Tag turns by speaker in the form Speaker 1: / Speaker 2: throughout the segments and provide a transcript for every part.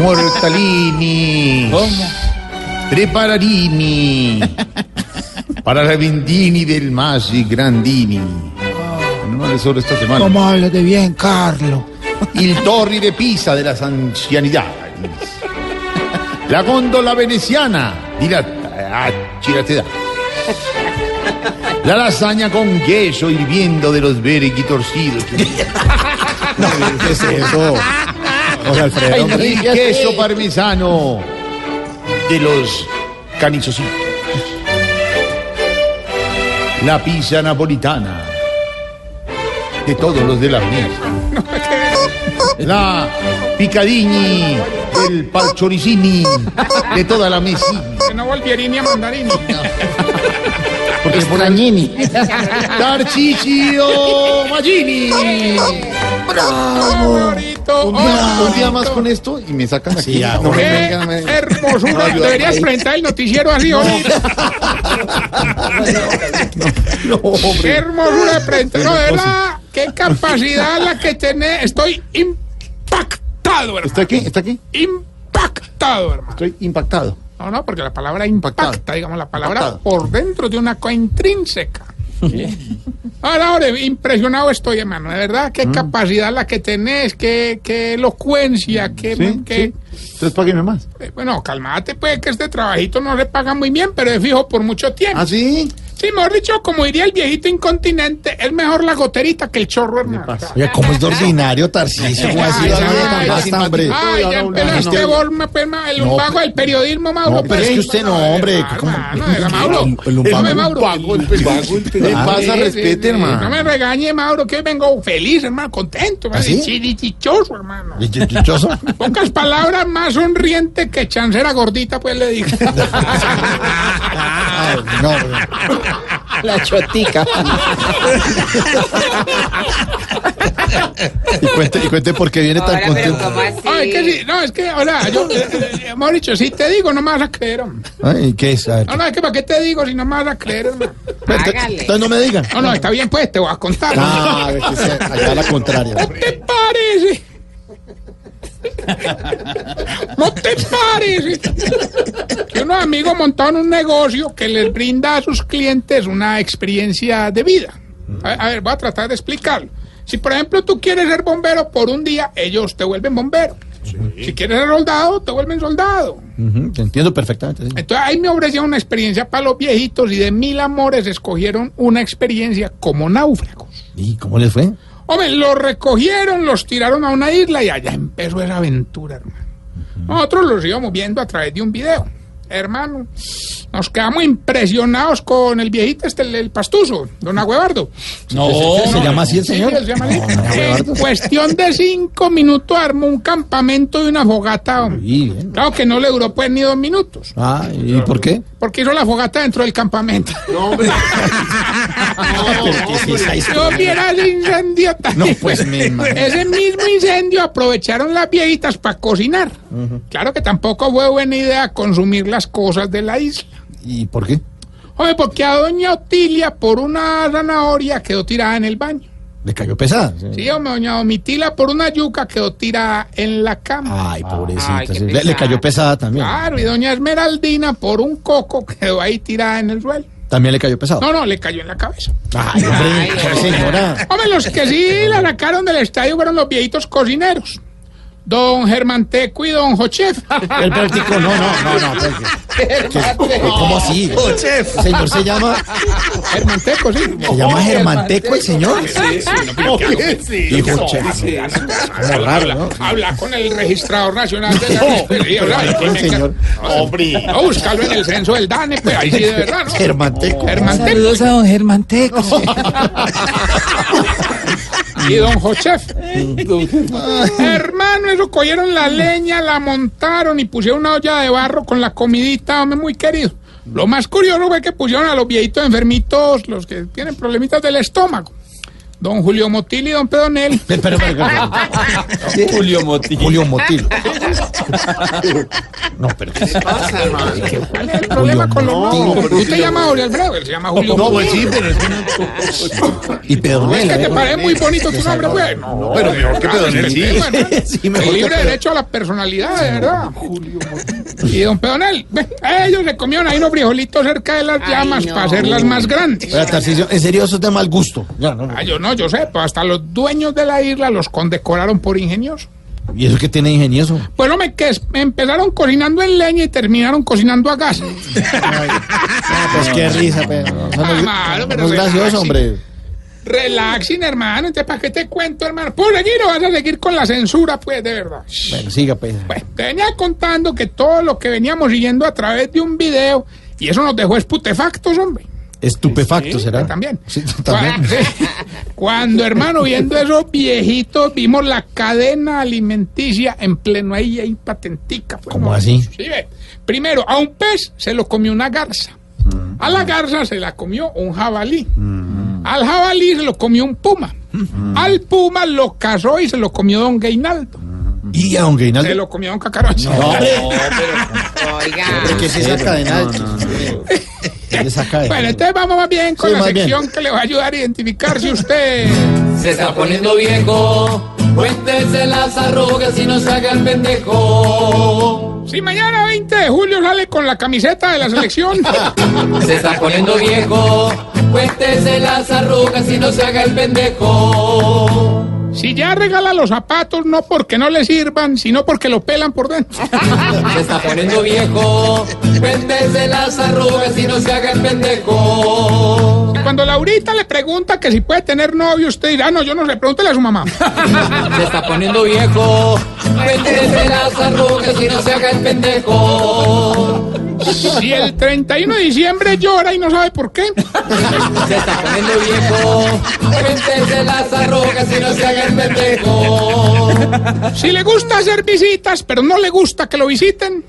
Speaker 1: Mortalini.
Speaker 2: ¿Cómo?
Speaker 1: Prepararini. Para la Vendini del Masi Grandini. No vale solo esta semana.
Speaker 2: ¿Cómo hablas de bien, Carlos?
Speaker 1: Il Torri de Pisa de las ancianidades. La góndola veneciana di la ah, ciratedad. La lasaña con queso hirviendo de los beregui torcidos.
Speaker 3: No, ¿qué es eso? José Alfredo.
Speaker 1: El queso parmesano de los canizositos. La pizza napolitana de todos los de la mesa. La picadini del parchoricini de toda la mesa.
Speaker 4: Que no volvierini a mandarini.
Speaker 1: Porque por ahí- Tarcisio Magini. Un día, un día más con esto y me sacan aquí.
Speaker 3: Sí, ya,
Speaker 1: no me
Speaker 4: ¡Qué
Speaker 1: vengan, me-
Speaker 4: hermosura! Deberías presentar el noticiero así, hombre.
Speaker 1: No,
Speaker 4: ¡Qué
Speaker 1: hombre.
Speaker 4: hermosura de presentar! No, de verdad, qué capacidad la que tenés. Estoy impactado, hermano.
Speaker 1: ¿Está aquí? ¿Está aquí?
Speaker 4: Impactado, hermano.
Speaker 1: Estoy impactado.
Speaker 4: No, no, porque la palabra impacta,
Speaker 1: Impactado.
Speaker 4: digamos, la palabra
Speaker 1: Impactado.
Speaker 4: por dentro de una cosa intrínseca. Ahora, ahora, impresionado estoy, hermano. De verdad, qué capacidad la que tenés, qué, qué elocuencia, qué...
Speaker 1: ¿Sí?
Speaker 4: qué-
Speaker 1: sí. Entonces págueme más.
Speaker 4: eh, Bueno, calmate, pues, que este trabajito no le paga muy bien, pero es fijo por mucho tiempo.
Speaker 1: ¿Ah, sí?
Speaker 4: Sí, mejor dicho, como diría el viejito incontinente, es mejor la goterita que el chorro, hermano.
Speaker 3: Oye, ¿cómo es de ordinario, Tarcisio? ¿Cómo así?
Speaker 4: Ay,
Speaker 3: basta, hombre.
Speaker 4: Ya
Speaker 1: No, no,
Speaker 4: empezaste
Speaker 1: no.
Speaker 4: vos, me- ma- el
Speaker 3: No,
Speaker 4: lumbago del periodismo, Mauro.
Speaker 3: No, pero es que usted no, hombre,
Speaker 4: Mauro.
Speaker 3: El- el lumbago.
Speaker 4: Mauro.
Speaker 1: ¿Qué pasa? Respete, hermano.
Speaker 4: No me regañe, Mauro, que hoy vengo feliz, hermano, contento, hermano,
Speaker 3: ¿Ah, sí?
Speaker 4: chirichichoso, hermano.
Speaker 3: ¿Y qué chichoso?
Speaker 4: Pocas palabras más sonriente que chancera gordita, pues le digo.
Speaker 3: Ah, no,
Speaker 2: La chotica.
Speaker 3: y cuente, y cuente por qué viene tan
Speaker 5: Ahora, pero
Speaker 3: contento.
Speaker 5: ¿cómo así?
Speaker 4: Ay, que sí, no, es que, hola, yo, eh, eh, mejor dicho, si te digo, no me vas a creer, hombre.
Speaker 3: Ay, ¿y ¿Qué es? A ver,
Speaker 4: No, no, es que para qué te digo si no me vas a creer, hermano.
Speaker 3: Entonces no me digan.
Speaker 4: No, no, está bien, pues, te voy a contar.
Speaker 3: Ah, sea allá a la contraria.
Speaker 4: ¿No te parece? ¿No te parece? Que unos amigos montaron un negocio que les brinda a sus clientes una experiencia de vida. A, a ver, voy a tratar de explicarlo. Si, por ejemplo, tú quieres ser bombero por un día, ellos te vuelven bombero. Si quieres ser soldado, te vuelven soldado.
Speaker 3: Te entiendo perfectamente. sí.
Speaker 4: Entonces ahí me ofrecieron una experiencia para los viejitos y de mil amores escogieron una experiencia como náufragos.
Speaker 3: ¿Y cómo les fue?
Speaker 4: Hombre, los recogieron, los tiraron a una isla y allá empezó esa aventura, hermano. Nosotros los íbamos viendo a través de un video. Hermano, nos quedamos impresionados con el viejito este, el, el pastuso, don Agüevardo.
Speaker 3: No, ¿Se llama así el
Speaker 4: Sí,
Speaker 3: señor?
Speaker 4: se llama así.
Speaker 3: No, no,
Speaker 4: en cuestión de cinco minutos armó un campamento y una fogata, hombre.
Speaker 3: Bien.
Speaker 4: Claro que no le duró pues ni dos minutos,
Speaker 3: Ah, ¿y por qué?
Speaker 4: porque hizo la fogata dentro del campamento. Vos vieras el incendio tan-
Speaker 3: No, pues, mi hermano.
Speaker 4: Ese mismo incendio aprovecharon las viejitas para cocinar. Claro que tampoco fue buena idea consumir las cosas de la isla.
Speaker 3: ¿Y por qué?
Speaker 4: Hombre, porque a doña Otilia por una zanahoria quedó tirada en el baño.
Speaker 3: ¿Le cayó pesada?
Speaker 4: Sí, hombre, doña Domitila por una yuca quedó tirada en la cama.
Speaker 3: Ay, pobrecita.
Speaker 5: Ay, qué
Speaker 3: sí. le, cayó pesada también.
Speaker 4: Claro, y doña Esmeraldina por un coco quedó ahí tirada en el suelo.
Speaker 3: También le cayó pesado.
Speaker 4: No, no, le cayó en la cabeza.
Speaker 3: Ay, hombre,
Speaker 5: Ay,
Speaker 3: señora.
Speaker 4: Hombre, los que sí la sacaron del estadio fueron los viejitos cocineros. Don Germán Teco y don Jochef.
Speaker 3: El práctico, no, no, no, no. pues, ¿qué- ¿Cómo así? El señor se llama,
Speaker 4: Germán Teco, sí.
Speaker 3: se llama Germanteco el señor. Hijo, chef. Como raro, ¿no?
Speaker 4: Habla con el registrador nacional de la
Speaker 3: el señor.
Speaker 1: Hombre.
Speaker 4: No, búscalo en el censo del DANE, pues ahí sí de verdad, ¿no?
Speaker 3: Germanteco.
Speaker 4: Germán Teco
Speaker 2: Saludos a don Germán Teco.
Speaker 4: y don Jochef. Hermano, eso cogieron la leña, la montaron y pusieron una olla de barro con la comidita, hombre, muy querido. Lo más curioso fue que pusieron a los viejitos enfermitos, los que tienen problemitas del estómago. Don Julio Motil y don Pedonel.
Speaker 3: Pero, pero, pero, pero.
Speaker 2: Julio Motil.
Speaker 3: Julio Motil. No, pero.
Speaker 4: ¿Cuál es el problema con los
Speaker 3: Motil.
Speaker 4: nombres? Tú te llamas Julio Alfredo, él se llama Julio
Speaker 1: No,
Speaker 4: Motil.
Speaker 1: pues sí, pero es.
Speaker 3: Y
Speaker 4: Es
Speaker 3: Pedronel.
Speaker 4: que te
Speaker 3: ¿eh?
Speaker 4: parece muy bonito tu nombre, pues. No,
Speaker 1: pero mejor que Pedonel, sí.
Speaker 3: Sí, mejor
Speaker 4: El
Speaker 3: que
Speaker 4: libre
Speaker 3: Pedonel.
Speaker 4: derecho a la personalidad, de verdad. Y don Pedonel, ellos se comieron ahí unos frijolitos cerca de las llamas para hacerlas más grandes.
Speaker 3: En serio, eso es de mal gusto. Ya, no, no.
Speaker 4: Ah, yo no, yo sé, pues hasta los dueños de la isla los condecoraron por ingeniosos.
Speaker 3: ¿Y eso que tiene ingenioso?
Speaker 4: Pues no me que empezaron cocinando en leña y terminaron cocinando a gas.
Speaker 3: Ah, pues qué risa, pero. Eso no es,
Speaker 4: Claro, pero
Speaker 3: no es gracioso, hombre.
Speaker 4: Relaxing, hermano. Entonces, ¿para qué te cuento, hermano? Pues seguir o vas a seguir con la censura, pues, de verdad.
Speaker 3: Bueno, siga, pues.
Speaker 4: Bueno, te venía contando que todo lo que veníamos siguiendo a través de un video, y eso nos dejó estupefactos, hombre.
Speaker 3: Estupefacto, ¿será?
Speaker 4: También.
Speaker 3: Sí, también.
Speaker 4: Cuando, hermano, viendo esos viejitos, vimos la cadena alimenticia en pleno ahí, ahí patentica. pues,
Speaker 3: ¿Cómo
Speaker 4: ¿no?
Speaker 3: así?
Speaker 4: Sí, ve. Primero, a un pez se lo comió una garza. A la garza se la comió un jabalí. Al jabalí se lo comió un puma. Al puma lo cazó y se lo comió don Gainaldo.
Speaker 3: Y a don Gainaldo.
Speaker 4: Se lo comió don Cacaroncio.
Speaker 3: Hombre,
Speaker 5: Oiga.
Speaker 3: ¿qué es esa cadena? ¿Qué es esa cadena?
Speaker 4: Bueno, entonces vamos más bien con
Speaker 3: Sí,
Speaker 4: la
Speaker 3: bien.
Speaker 4: sección que le va a ayudar a identificar si usted...
Speaker 5: Se está poniendo viejo. Cuéntese las arrugas y no se haga el pendejo.
Speaker 4: Si mañana 20 de julio sale con la camiseta de la selección,
Speaker 5: Se está poniendo viejo. Cuéntese las arrugas y no se haga el pendejo.
Speaker 4: Si ya regala los zapatos no porque no le sirvan, sino porque lo pelan por dentro.
Speaker 5: Se está poniendo viejo. Cuéntese las arrugas y no se haga el pendejo.
Speaker 4: Cuando Laurita le pregunta que si puede tener novio, usted dirá, no, yo no sé, pregúntele a su mamá.
Speaker 5: Se está poniendo viejo. Cuéntese las arrugas y no se haga el pendejo.
Speaker 4: Si el 31 de diciembre llora y no sabe por qué,
Speaker 5: Se está poniendo viejo. Cuéntese las arrugas y no se haga el pendejo.
Speaker 4: si le gusta hacer visitas, pero no le gusta que lo visiten,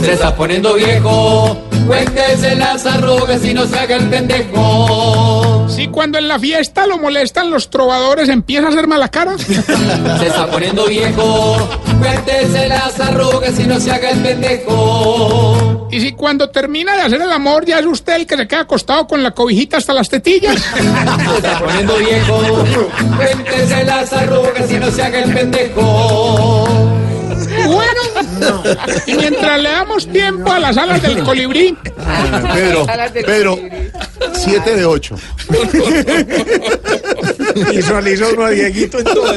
Speaker 5: Se está poniendo viejo. Cuéntese las arrugas y no se haga el pendejo.
Speaker 4: si cuando en la fiesta lo molestan los trovadores empieza a hacer mala cara,
Speaker 5: Se está poniendo viejo. Cuéntese las arrugas y no se haga el pendejo.
Speaker 4: y si cuando termina de hacer el amor ya es usted el que se queda acostado con la cobijita hasta las tetillas.
Speaker 5: Se está poniendo viejo. Cuéntese las arrugas y no se haga el pendejo.
Speaker 4: Bueno, y mientras le damos tiempo a las alas del colibrí,
Speaker 1: Pedro, Pedro, 7 de 8.
Speaker 2: Visualiza uno a Dieguito en todo.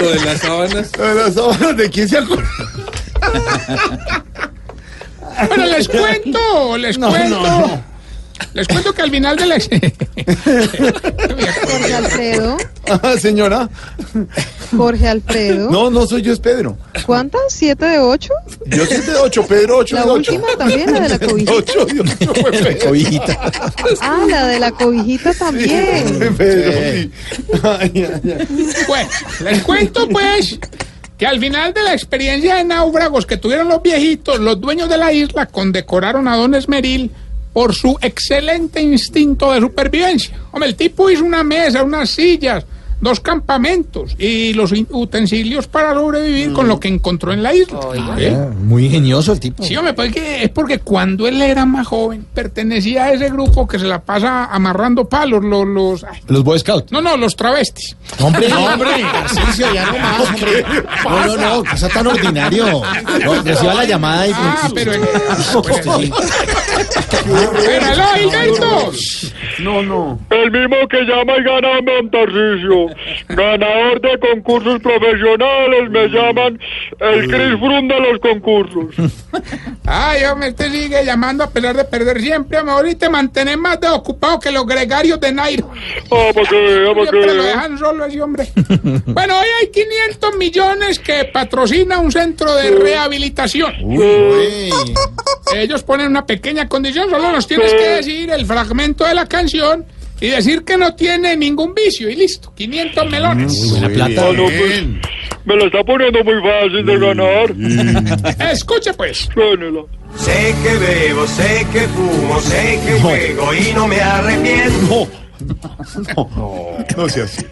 Speaker 2: Lo de las sábanas.
Speaker 1: Las sábanas de quién se acuerda.
Speaker 4: Bueno, les cuento, les cuento. Les cuento que al final de la...
Speaker 6: Jorge Alfredo,
Speaker 1: Ah, señora.
Speaker 6: Jorge Alfredo.
Speaker 1: No, no soy yo, es Pedro.
Speaker 6: ¿Cuántas? ¿Siete de ocho?
Speaker 1: Yo 7 de 8, Pedro 8
Speaker 6: La
Speaker 1: de 8.
Speaker 6: última también, la de la cobijita.
Speaker 1: 8 de 8 fue Pedro.
Speaker 3: Cobijita.
Speaker 6: Ah, la de la cobijita también.
Speaker 1: Pedro, sí. Ay, ay, ay.
Speaker 4: Bueno, les cuento pues que al final de la experiencia de náufragos que tuvieron los viejitos, los dueños de la isla condecoraron a Don Esmeril por su excelente instinto de supervivencia. Hombre, el tipo hizo una mesa, unas sillas, dos campamentos y los utensilios para sobrevivir con lo que encontró en la isla. ¿Eh?
Speaker 3: Ah, Muy ingenioso el tipo.
Speaker 4: Sí, hombre, pues que es porque cuando él era más joven pertenecía a ese grupo que se la pasa amarrando palos, los, los ay,
Speaker 3: Los Boy Scouts.
Speaker 4: no, no, los travestis.
Speaker 3: Hombre, hombre, Tarcisio, ya no más, hombre. No, no, no, que sea tan ordinario. No, reciba la llamada y.
Speaker 4: Ah, pero
Speaker 3: sí.
Speaker 4: Pero Hilberto.
Speaker 1: No, no.
Speaker 7: El mismo que llama y gana Ganador de concursos profesionales, me llaman el Chris Froome de los concursos.
Speaker 4: Ay, hombre, este sigue llamando a pesar de perder siempre. Hombre, ahorita mantener más de ocupado que los gregarios de Nairo.
Speaker 7: Ah, para que vea, para que
Speaker 4: Siempre lo
Speaker 7: vea.
Speaker 4: dejan solo ese hombre. Bueno, hoy hay 500 millones que patrocina un centro de rehabilitación.
Speaker 3: Uy.
Speaker 4: Ellos ponen una pequeña condición, solo nos tienes que decir el fragmento de la canción y decir que no tiene ningún vicio y listo, 500 melones.
Speaker 3: Buena plata.
Speaker 7: No, pues, me la está poniendo muy fácil de ganar.
Speaker 4: Escuche pues.
Speaker 8: Sé que bebo, sé que fumo, sé que juego y no me arrepiento.
Speaker 1: No sea así.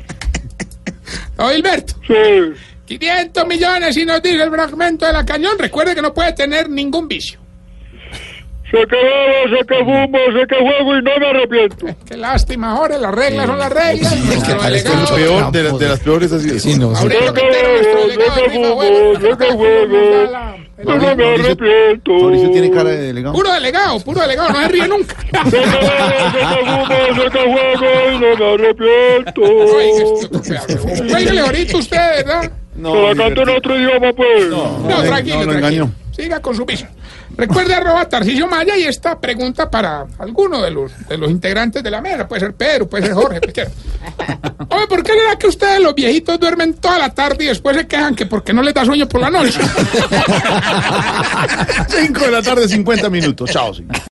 Speaker 4: Don Gilberto,
Speaker 7: Sí.
Speaker 4: 500 millones y nos dice el fragmento de la cañón. Recuerde que no puede tener ningún vicio.
Speaker 7: Que sé que fumo, sé que juego y no me arrepiento.
Speaker 4: Qué lástima, Jorge, las reglas son las reglas. Nuestro
Speaker 3: tal es que
Speaker 4: delegado,
Speaker 1: Peor de, las- de las peores así.
Speaker 3: Sí, no, sí.
Speaker 7: Que que que juego.
Speaker 4: da la-
Speaker 7: y no me arrepiento.
Speaker 1: Mauricio tiene cara de delegado.
Speaker 4: Puro delegado, puro delegado, no se ríe nunca.
Speaker 7: Que que sé que juego y no me arrepiento.
Speaker 4: Oiga, ahorita usted, ¿verdad?
Speaker 7: Se la canto en otro idioma, pues.
Speaker 4: No,
Speaker 1: no,
Speaker 4: tranquilo,
Speaker 1: no lo
Speaker 4: tranquilo. Siga con su piso. Recuerde arroba Tarcisio Maya y esta pregunta para alguno de los, de los integrantes de la mesa. Puede ser Pedro, puede ser Jorge, cualquiera. Oye, ¿por qué le da que ustedes los viejitos duermen toda la tarde y después se quejan que porque no les da sueño por la noche?
Speaker 1: 5 de la tarde, 50 minutos. Chao, señor.